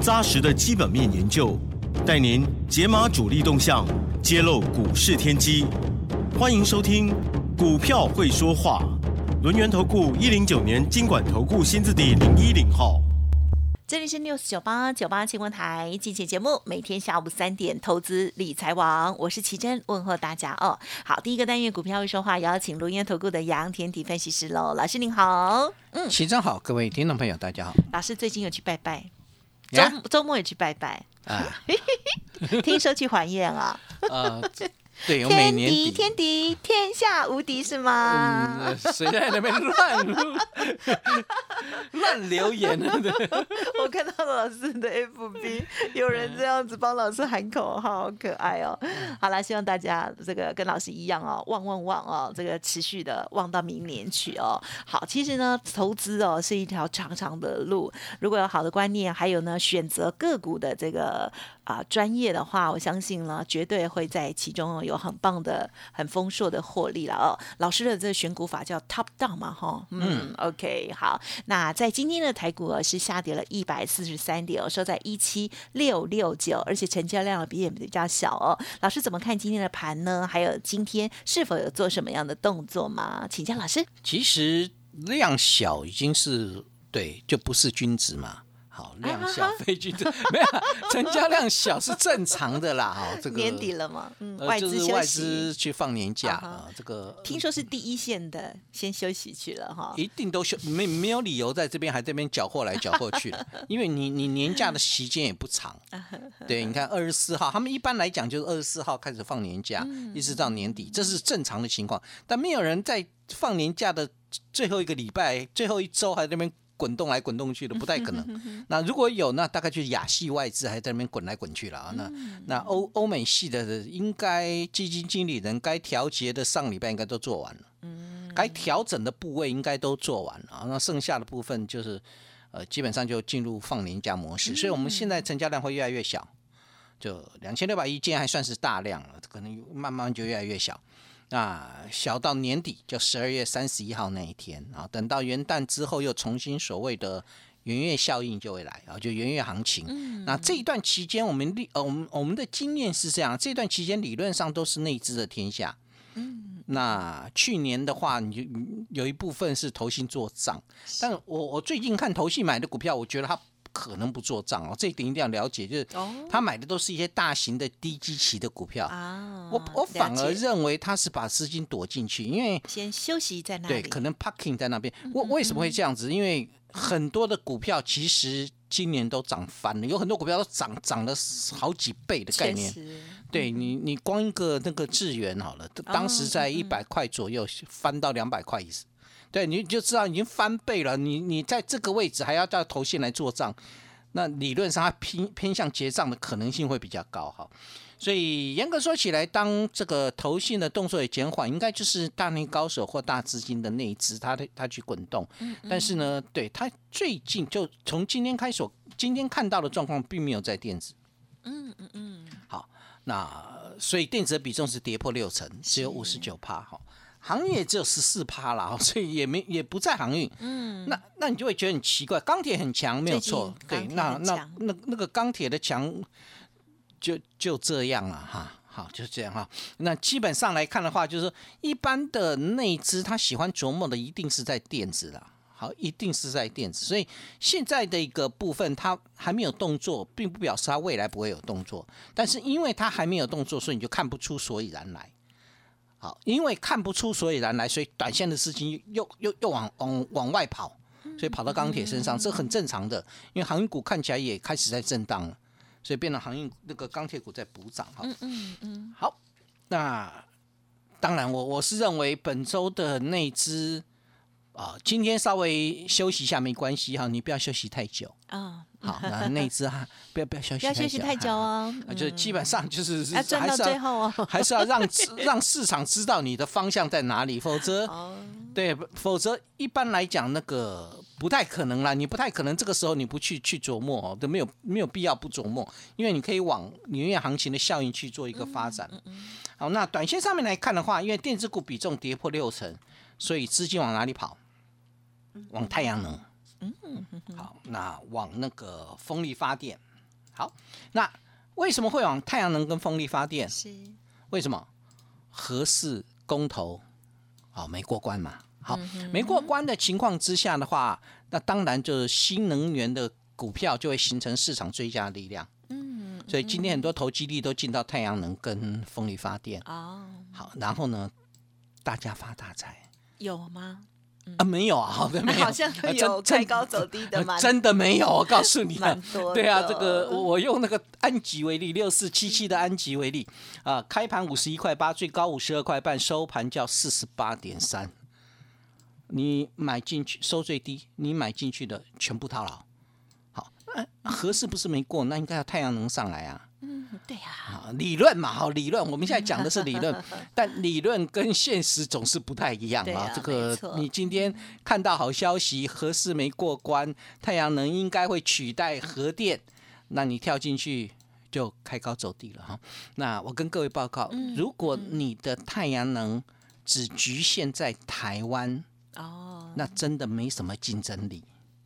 扎实的基本面研究，带您解码主力动向，揭露股市天机。欢迎收听《股票会说话》，轮源投顾一零九年经管投顾新字第零一零号。这里是 news 九八九八新闻台，进行节目，每天下午三点，投资理财网，我是奇珍，问候大家哦。好，第一个单元股票会说话，邀请龙岩投顾的杨田底分析师喽，老师您好，嗯，奇珍好，各位听众朋友大家好。老师最近有去拜拜，周周末也去拜拜。啊，听说去还愿啊，啊。对，有每年底天敌天下无敌是吗？谁在那边乱 乱留言呢？我看到老师的 FB 有人这样子帮老师喊口号，好可爱哦。好了，希望大家这个跟老师一样哦，旺旺旺哦，这个持续的旺到明年去哦。好，其实呢，投资哦是一条长长的路，如果有好的观念，还有呢选择个股的这个。啊，专业的话，我相信呢，绝对会在其中有很棒的、很丰硕的获利了哦。老师的这个选股法叫 top down 嘛，哈，嗯，OK，好。那在今天的台股是下跌了一百四十三点哦，收在一七六六九，而且成交量比也比较小哦。老师怎么看今天的盘呢？还有今天是否有做什么样的动作吗？请教老师。其实量小已经是对，就不是君子嘛。好量小非君子，没有成交量小是正常的啦。哈，这个年底了嘛，嗯，外资外资去放年假啊，这个听说是第一线的先休息去了哈，一定都休没没有理由在这边还这边缴获来缴获去的，因为你你年假的时间也不长，对，你看二十四号，他们一般来讲就是二十四号开始放年假，一直到年底，这是正常的情况，但没有人在放年假的最后一个礼拜、最后一周还在那边。滚动来滚动去的 不太可能。那如果有，那大概就是亚系外资还在那边滚来滚去了啊。那那欧欧美系的，应该基金经理人该调节的上礼拜应该都做完了。嗯，该调整的部位应该都做完了。那剩下的部分就是呃，基本上就进入放年假模式。所以我们现在成交量会越来越小，就两千六百亿，今天还算是大量了，可能慢慢就越来越小。那小到年底，就十二月三十一号那一天啊，等到元旦之后，又重新所谓的元月效应就会来啊，就元月行情。那这一段期间，我们历呃，我们我们的经验是这样，这段期间理论上都是内资的天下。嗯，那去年的话，你就有一部分是投信做账，但我我最近看投信买的股票，我觉得它。可能不做账哦，这一点一定要了解。就是他买的都是一些大型的低基期的股票啊。我我反而认为他是把资金躲进去，因为先休息在那里。对，可能 parking 在那边。我为什么会这样子？因为很多的股票其实今年都涨翻了，有很多股票都涨涨了好几倍的概念。对你，你光一个那个智源好了，当时在一百块左右翻到两百块意思。对，你就知道已经翻倍了。你你在这个位置还要叫头线来做账，那理论上它偏偏向结账的可能性会比较高哈。所以严格说起来，当这个投信的动作也减缓，应该就是大内高手或大资金的内资，它的它去滚动。但是呢，对它最近就从今天开始，今天看到的状况并没有在电子。嗯嗯嗯。好，那所以电子的比重是跌破六成，只有五十九帕哈。航运也只有十四趴了，所以也没也不在航运。嗯，那那你就会觉得很奇怪，钢铁很强，没有错。对，那那那那个钢铁的强，就就这样了哈。好，就是这样哈。那基本上来看的话，就是一般的内资，他喜欢琢磨的一定是在电子了。好，一定是在电子。所以现在的一个部分，它还没有动作，并不表示它未来不会有动作。但是因为它还没有动作，所以你就看不出所以然来。好，因为看不出所以然来，所以短线的资金又又又往往往外跑，所以跑到钢铁身上，这很正常的。因为航运股看起来也开始在震荡了，所以变成航运那个钢铁股在补涨。哈，嗯嗯嗯。好，那当然我我是认为本周的内资，啊，今天稍微休息一下没关系哈，你不要休息太久啊。好，那那只哈，不要不要休息，不要休息太久哦。就基本上就是要赚到最后哦，还是要让 让市场知道你的方向在哪里，否则对，否则一般来讲那个不太可能啦。你不太可能这个时候你不去去琢磨哦，都没有没有必要不琢磨，因为你可以往年月行情的效应去做一个发展。好，那短线上面来看的话，因为电子股比重跌破六成，所以资金往哪里跑？往太阳能。嗯，好，那往那个风力发电，好，那为什么会往太阳能跟风力发电？是为什么？合适公投，好没过关嘛？好，没过关的情况之下的话，那当然就是新能源的股票就会形成市场追加力量。嗯，所以今天很多投机力都进到太阳能跟风力发电。哦，好，然后呢，大家发大财，有吗？啊，没有啊，好的没有，好像有开高走低的吗？真的没有，我告诉你，蛮多。对啊，这个 我用那个安吉为例，六四七七的安吉为例啊，开盘五十一块八，最高五十二块半，收盘叫四十八点三。你买进去收最低，你买进去的全部套牢。好，合适不是没过，那应该要太阳能上来啊。嗯，对呀，理论嘛，哈理论，我们现在讲的是理论，但理论跟现实总是不太一样啊。这个你今天看到好消息，核四没过关，太阳能应该会取代核电，那你跳进去就开高走低了哈。那我跟各位报告，如果你的太阳能只局限在台湾，哦，那真的没什么竞争力。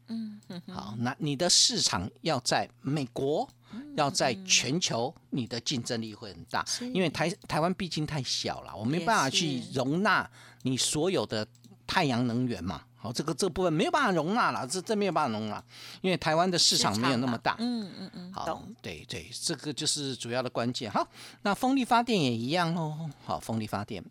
嗯，好，那你的市场要在美国。要在全球，你的竞争力会很大，因为台台湾毕竟太小了，我没办法去容纳你所有的太阳能源嘛。好，这个这部分没有办法容纳了，这这没有办法容纳，因为台湾的市场没有那么大。嗯嗯嗯，好，对对，这个就是主要的关键。好，那风力发电也一样喽。好，风力发电。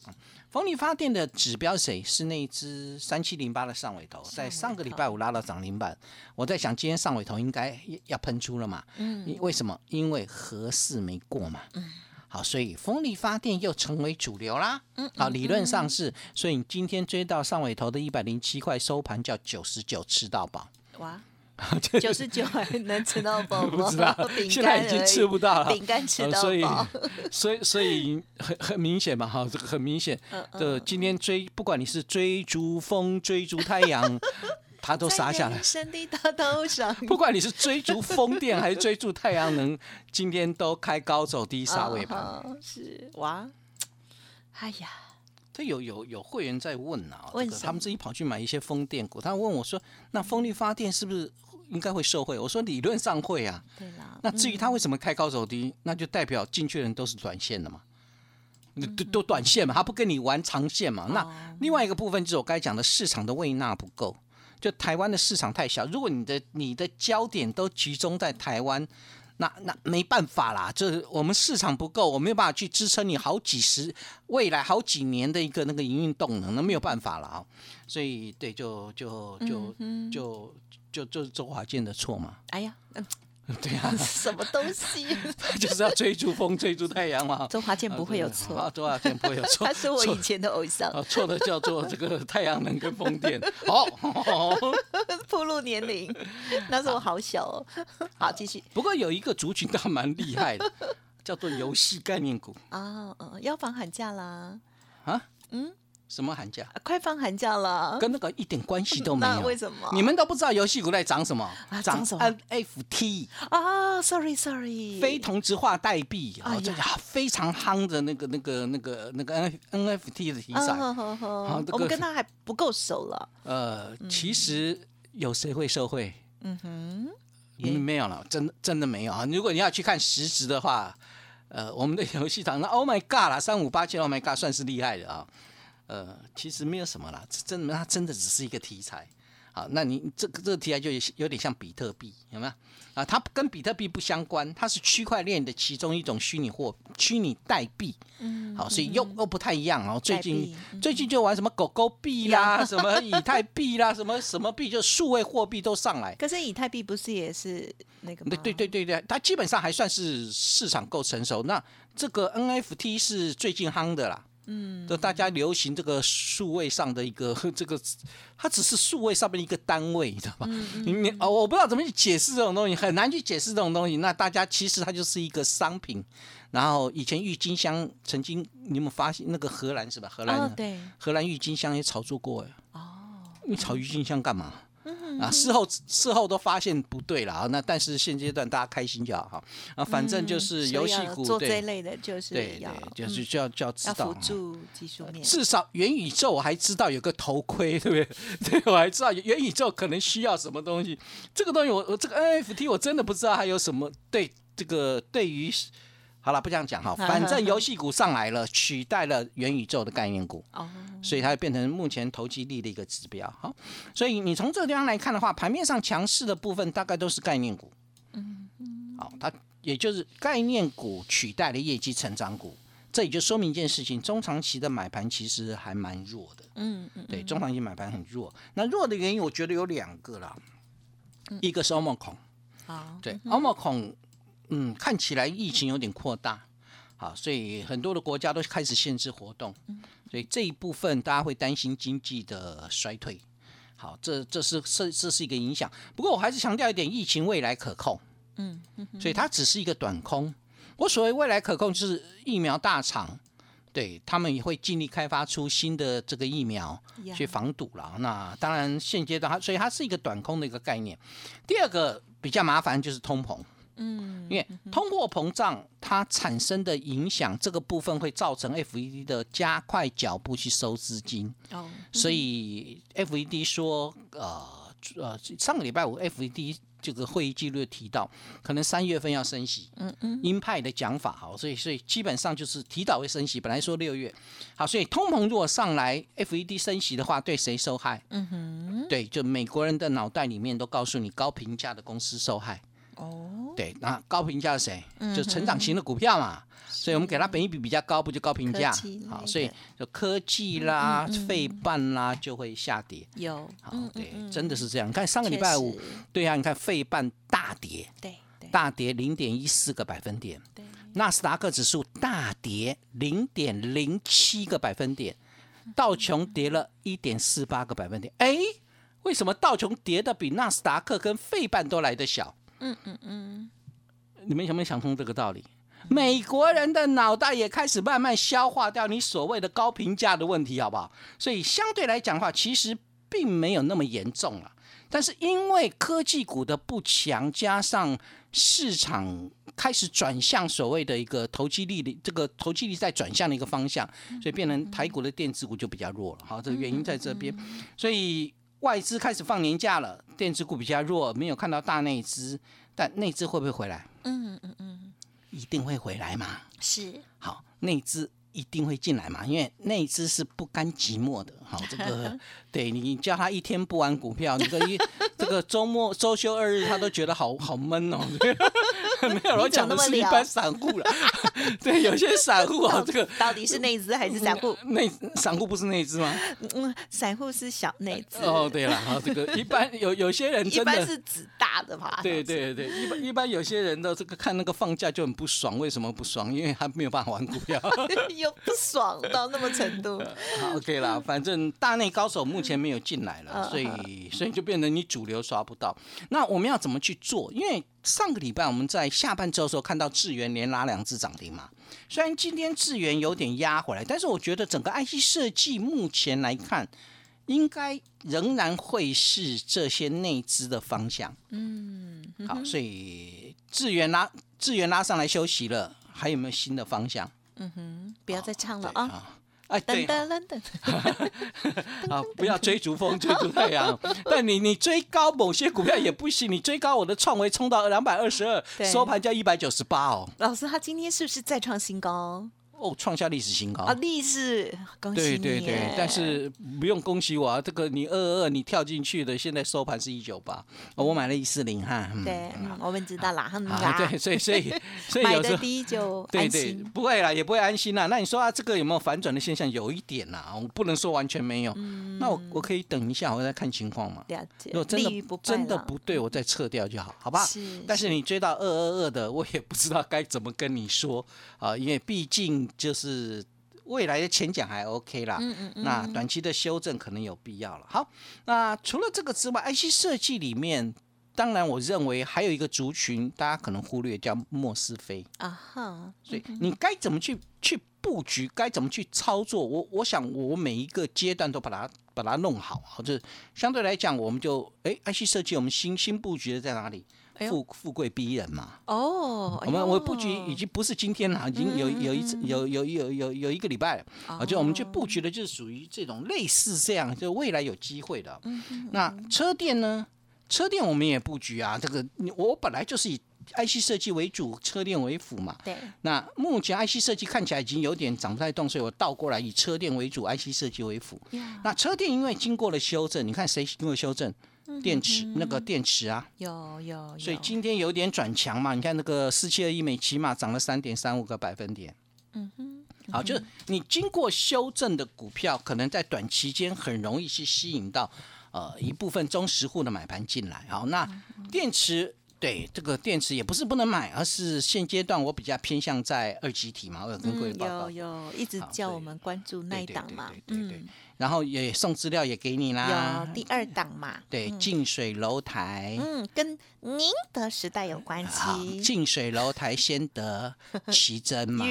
风力发电的指标谁？是那只三七零八的上尾头，在上个礼拜五拉到涨停板。我在想，今天上尾头应该要喷出了嘛？嗯。为什么？因为合适没过嘛。嗯。好，所以风力发电又成为主流啦。嗯。好，理论上是，所以你今天追到上尾头的一百零七块，收盘叫九十九，吃到饱。哇。九十九还能吃到饱吗？不知道，现在已经吃不到了。饼干吃到饱，所以所以所以很很明显嘛，哈，这个很明显的。今天追，不管你是追逐风、追逐太阳，它都杀下来。山的大道上，不管你是追逐风电还是追逐太阳能，今天都开高走低杀尾盘。是哇，哎呀，这有有有会员在问啊，问他们自己跑去买一些风电股，他问我说：“那风力发电是不是？”应该会受贿，我说理论上会啊。对啦。那至于他为什么开高走低，那就代表进去的人都是短线的嘛，都都短线嘛，他不跟你玩长线嘛。那另外一个部分就是我刚才讲的市场的位纳不够，就台湾的市场太小。如果你的你的焦点都集中在台湾，那那没办法啦，就是我们市场不够，我没有办法去支撑你好几十未来好几年的一个那个营运动能，那没有办法了啊。所以对，就就就就。就就是周华健的错嘛？哎呀，对呀，什么东西？就是要追逐风，追逐太阳嘛。周华健不会有错，周华健不会有错。他是我以前的偶像。错的叫做这个太阳能跟风电。好，暴露年龄，那时候好小哦。好，继续。不过有一个族群倒蛮厉害的，叫做游戏概念股。啊，嗯，要放寒假啦。啊？嗯。什么寒假？快放寒假了，跟那个一点关系都没有。为什么？你们都不知道游戏股在涨什么？涨什么？NFT 啊，sorry sorry，非同质化代币啊，这个非常夯的那个那个那个那个 N NFT 的题材。好，我们跟他还不够熟了。呃，其实有谁会受贿？嗯哼，没有了，真的真的没有啊。如果你要去看实质的话，呃，我们的游戏厂那 Oh my God 啦，三五八千 Oh my God 算是厉害的啊。呃，其实没有什么啦，真的，它真的只是一个题材。好，那你这个这个题材就有点像比特币，有没有？啊，它跟比特币不相关，它是区块链的其中一种虚拟货、虚拟代币。嗯，好，所以又又不太一样哦。最近最近就玩什么狗狗币啦，什么以太币啦，什么什么币，就数位货币都上来。可是以太币不是也是那个？对对对对对，它基本上还算是市场够成熟。那这个 NFT 是最近夯的啦。嗯，就大家流行这个数位上的一个 这个，它只是数位上面一个单位，你知道吧？你你哦，我不知道怎么去解释这种东西，很难去解释这种东西。那大家其实它就是一个商品。然后以前郁金香曾经你有没有发现那个荷兰是吧？荷兰对，荷兰郁金香也炒作过哎。哦，你炒郁金香干嘛？啊，事后事后都发现不对了啊，那但是现阶段大家开心就好哈。啊，反正就是游戏股做这类的，就是对对，就是就要就要知道，辅助技术面，至少元宇宙我还知道有个头盔，对不对？对，我还知道元宇宙可能需要什么东西，这个东西我我这个 NFT 我真的不知道还有什么对这个对于。好了，不这样讲哈，反正游戏股上来了，取代了元宇宙的概念股，哦，所以它变成目前投机力的一个指标。好，所以你从这个地方来看的话，盘面上强势的部分大概都是概念股，嗯嗯，好，它也就是概念股取代了业绩成长股，这也就说明一件事情：中长期的买盘其实还蛮弱的，嗯嗯，对，中长期买盘很弱。那弱的原因，我觉得有两个啦，一个是欧盟孔，好，对，欧盟恐。嗯，看起来疫情有点扩大，好，所以很多的国家都开始限制活动，所以这一部分大家会担心经济的衰退，好，这这是这这是一个影响。不过我还是强调一点，疫情未来可控，嗯，所以它只是一个短空。我所谓未来可控，就是疫苗大厂，对他们也会尽力开发出新的这个疫苗去防堵了。那当然现阶段它，所以它是一个短空的一个概念。第二个比较麻烦就是通膨。嗯，因为通货膨胀它产生的影响，这个部分会造成 FED 的加快脚步去收资金。哦，所以 FED 说，呃呃，上个礼拜五 FED 这个会议记录提到，可能三月份要升息。嗯嗯，鹰派的讲法，好，所以所以基本上就是提早会升息。本来说六月，好，所以通膨如果上来，FED 升息的话，对谁受害？嗯哼，对，就美国人的脑袋里面都告诉你，高评价的公司受害。哦，对，那高评价是谁？就成长型的股票嘛，所以我们给它本益比比较高，不就高评价？好，所以就科技啦、费半啦就会下跌。有，好，对，真的是这样。你看上个礼拜五，对啊，你看费半大跌，对，大跌零点一四个百分点。对，纳斯达克指数大跌零点零七个百分点，道琼跌了一点四八个百分点。哎，为什么道琼跌的比纳斯达克跟费半都来得小？嗯嗯嗯，你们有没有想通这个道理？美国人的脑袋也开始慢慢消化掉你所谓的高评价的问题，好不好？所以相对来讲的话，其实并没有那么严重了。但是因为科技股的不强，加上市场开始转向所谓的一个投机力的这个投机力在转向的一个方向，所以变成台股的电子股就比较弱了。好，这个原因在这边，所以。外资开始放年假了，电子股比较弱，没有看到大内资，但内资会不会回来？嗯嗯嗯，一定会回来嘛。是，好，内资一定会进来嘛，因为内资是不甘寂寞的。好，这个 对你叫他一天不玩股票，你这一 这个周末周休二日，他都觉得好好闷哦。没有，我讲的是一般散户了。对，有些散户啊，这个到底是内资还是散户？内散户不是内资吗？嗯，散户是小内资。哦，对了，好，这个一般有有些人真的是指大的吧。对对对，一般一般有些人的这个看那个放假就很不爽，为什么不爽？因为他没有办法玩股票，又不爽到那么程度。，OK 啦，反正大内高手目前没有进来了，所以所以就变成你主流刷不到。那我们要怎么去做？因为上个礼拜我们在下半周的时候看到智源连拉两只涨停嘛，虽然今天智源有点压回来，但是我觉得整个 IC 设计目前来看，应该仍然会是这些内资的方向。嗯，好，所以智源拉智源拉上来休息了，还有没有新的方向？嗯哼，不要再唱了啊。哎，对，啊，不要追逐风，追逐太阳。但你你追高某些股票也不行，你追高我的创维冲到两百二十二，收盘价一百九十八哦。老师，他今天是不是再创新高？哦，创下历史新高啊！历史，恭喜对对对，但是不用恭喜我啊，这个你二二二你跳进去的，现在收盘是一九八，我买了一四零哈。对，我们知道啦，对，所以所以 所以有时候低就对对，不会啦，也不会安心啦。那你说啊，这个有没有反转的现象？有一点啦，我不能说完全没有。那我我可以等一下，我再看情况嘛。了解。如果真的真的不对，我再撤掉就好，好吧？是。但是你追到二二二的，我也不知道该怎么跟你说啊，因为毕竟就是。未来的前景还 OK 啦。嗯嗯嗯。那短期的修正可能有必要了。好，那除了这个之外，IC 设计里面，当然我认为还有一个族群，大家可能忽略，叫莫斯菲啊哈。所以你该怎么去去布局，该怎么去操作？我我想我每一个阶段都把它把它弄好。好，就是相对来讲，我们就哎，IC 设计我们新新布局的在哪里？富富贵逼人嘛？哦，我们我布局已经不是今天了，已经有有一次有有有有有一个礼拜了啊！就我们去布局的，就是属于这种类似这样，就未来有机会的。那车店呢？车店我们也布局啊。这个我本来就是以 IC 设计为主，车电为辅嘛。对。那目前 IC 设计看起来已经有点涨不太动，所以我倒过来以车电为主，IC 设计为辅。那车电因为经过了修正，你看谁经过修正？电池那个电池啊，有有，所以今天有点转强嘛。你看那个四七二一美起码涨了三点三五个百分点。嗯哼，好，就是你经过修正的股票，可能在短期间很容易去吸引到呃一部分中实户的买盘进来。好，那电池对这个电池也不是不能买，而是现阶段我比较偏向在二级体嘛。我有跟各位报告，有有一直叫我们关注那一档嘛。嗯。然后也送资料也给你啦，有第二档嘛？对，近水楼台，嗯，跟宁德时代有关系。近水楼台先得奇珍 嘛，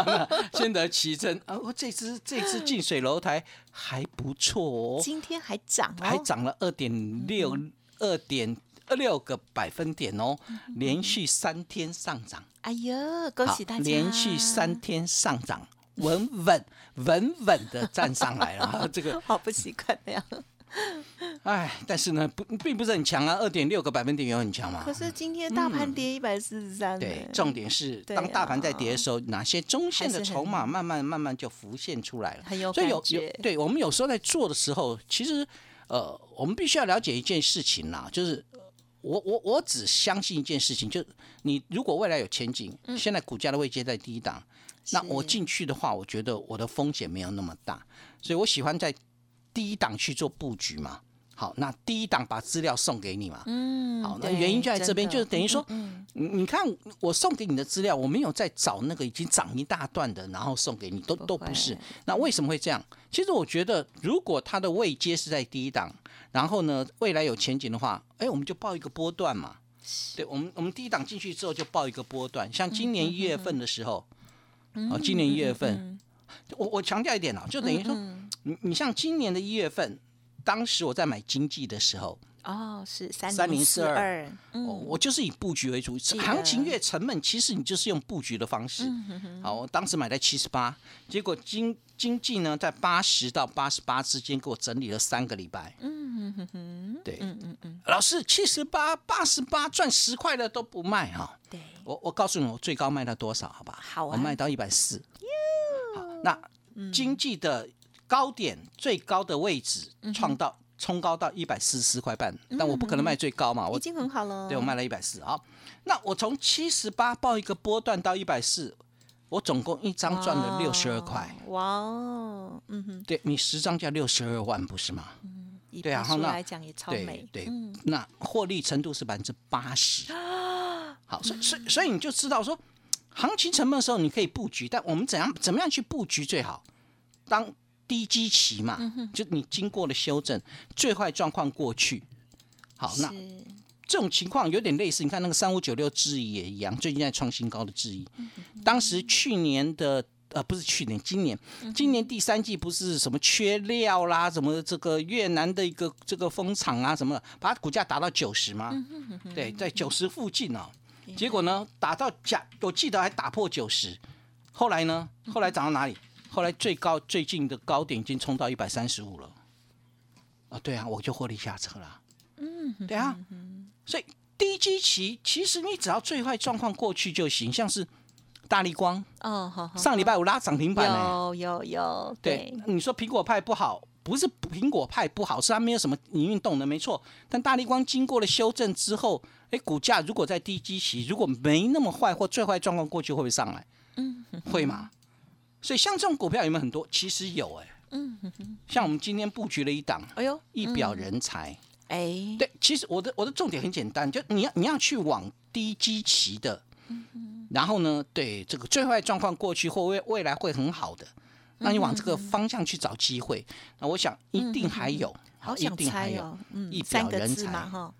先得奇珍啊！我这只这只近水楼台还不错哦，今天还涨，还涨了二点六二点二六个百分点哦，连续三天上涨。哎呦，恭喜大家！连续三天上涨。稳稳 稳稳的站上来了，这个好不习惯那样。哎，但是呢，不并不是很强啊，二点六个百分点有很强吗？可是今天大盘跌一百四十三。对，重点是当大盘在跌的时候，哪些中线的筹码慢慢慢慢就浮现出来了。很有有。对我们有时候在做的时候，其实呃，我们必须要了解一件事情啦，就是我我我只相信一件事情，就你如果未来有前景，现在股价的位阶在低档。那我进去的话，我觉得我的风险没有那么大，所以我喜欢在第一档去做布局嘛。好，那第一档把资料送给你嘛。嗯，好，那原因就在这边，就是等于说，你你看我送给你的资料，我没有在找那个已经涨一大段的，然后送给你，都都不是。那为什么会这样？其实我觉得，如果它的位阶是在第一档，然后呢，未来有前景的话，哎，我们就报一个波段嘛。对，我们我们第一档进去之后就报一个波段，像今年一月份的时候。哦，今年一月份，我我强调一点哦，就等于说，你你像今年的一月份，当时我在买经济的时候，哦，是三零四二，我就是以布局为主，行情越沉闷，其实你就是用布局的方式。好，我当时买在七十八，结果经经济呢在八十到八十八之间给我整理了三个礼拜。嗯哼哼，对，嗯嗯嗯，老师七十八、八十八赚十块的都不卖哈。对。我我告诉你，我最高卖到多少？好吧，好啊我卖到一百四。好，那经济的高点最高的位置创到冲高到一百四十四块半，但我不可能卖最高嘛，我已经很好了。对我卖了一百四。啊，那我从七十八报一个波段到一百四，我总共一张赚了六十二块。哇哦，嗯哼，对你十张叫六十二万，不是吗？嗯，对啊，那来讲也超美。对，那获利程度是百分之八十。好，所以所以所以你就知道说，行情沉闷的时候你可以布局，但我们怎样怎么样去布局最好？当低基期嘛，就你经过了修正，最坏状况过去。好，那这种情况有点类似，你看那个三五九六质疑也一样，最近在创新高的质疑，当时去年的呃不是去年，今年今年第三季不是什么缺料啦，什么这个越南的一个这个风场啊什么，把股价打到九十吗？对，在九十附近哦。结果呢，打到假，我记得还打破九十。后来呢，后来涨到哪里？后来最高最近的高点已经冲到一百三十五了。啊，对啊，我就获利下车了。嗯，对啊。所以低基期其实你只要最坏状况过去就行，像是大力光哦，好，上礼拜五拉涨停板呢。有有有。对，你说苹果派不好，不是苹果派不好，是它没有什么营运动能，没错。但大力光经过了修正之后。哎，股价如果在低基期，如果没那么坏或最坏状况过去，会不会上来？嗯，会吗？所以像这种股票有没有很多？其实有哎。嗯像我们今天布局了一档，哎呦，一表人才。哎，对，其实我的我的重点很简单，就你要你要去往低基期的，然后呢，对这个最坏状况过去或未未来会很好的，那你往这个方向去找机会，那我想一定还有，好一定还有，嗯，一表人才哈。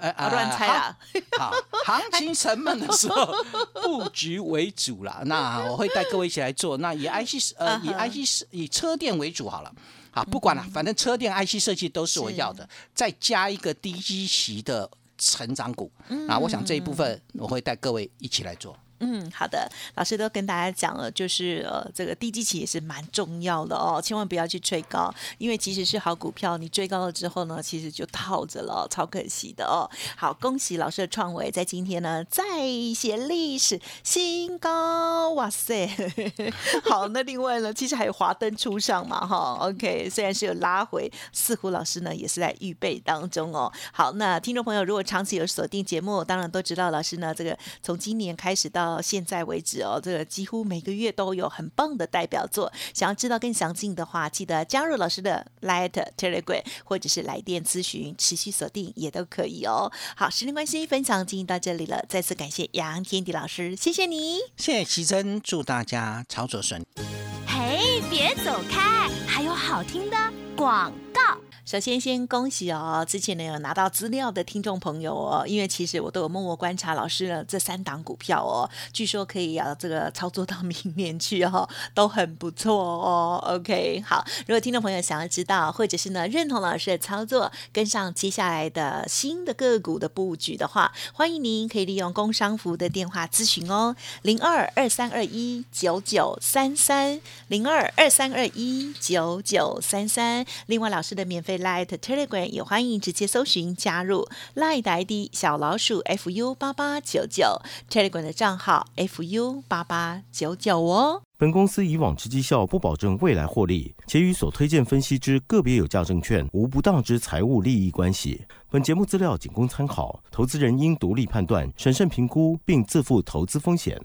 呃，乱猜啊！好，行 情沉闷的时候，布局为主啦。那我会带各位一起来做。那以 IC 呃，以 IC 以车电为主好了。好，不管了，反正车电 IC 设计都是我要的。再加一个低基息的成长股。那我想这一部分我会带各位一起来做。嗯，好的，老师都跟大家讲了，就是呃，这个低基期也是蛮重要的哦，千万不要去追高，因为即使是好股票，你追高了之后呢，其实就套着了，超可惜的哦。好，恭喜老师的创维在今天呢再写历史新高，哇塞！好，那另外呢，其实还有华灯初上嘛，哈，OK，虽然是有拉回，似乎老师呢也是在预备当中哦。好，那听众朋友如果长期有锁定节目，当然都知道老师呢这个从今年开始到到现在为止哦，这个几乎每个月都有很棒的代表作。想要知道更详尽的话，记得加入老师的 Light Telegram，或者是来电咨询，持续锁定也都可以哦。好，时间关系，分享进行到这里了，再次感谢杨天迪老师，谢谢你，谢谢奇珍，祝大家操作顺利。嘿，别走开，还有好听的广告。首先，先恭喜哦！之前呢有拿到资料的听众朋友哦，因为其实我都有默默观察老师的这三档股票哦，据说可以啊这个操作到明年去哦，都很不错哦。OK，好，如果听众朋友想要知道，或者是呢认同老师的操作，跟上接下来的新的个股的布局的话，欢迎您可以利用工商服的电话咨询哦，零二二三二一九九三三零二二三二一九九三三。另外，老师的免费。Light Telegram 也欢迎直接搜寻加入 Light ID 小老鼠 fu 八八九九 Telegram 的账号 fu 八八九九哦。本公司以往之绩效不保证未来获利，且与所推荐分析之个别有价证券无不当之财务利益关系。本节目资料仅供参考，投资人应独立判断、审慎评估，并自负投资风险。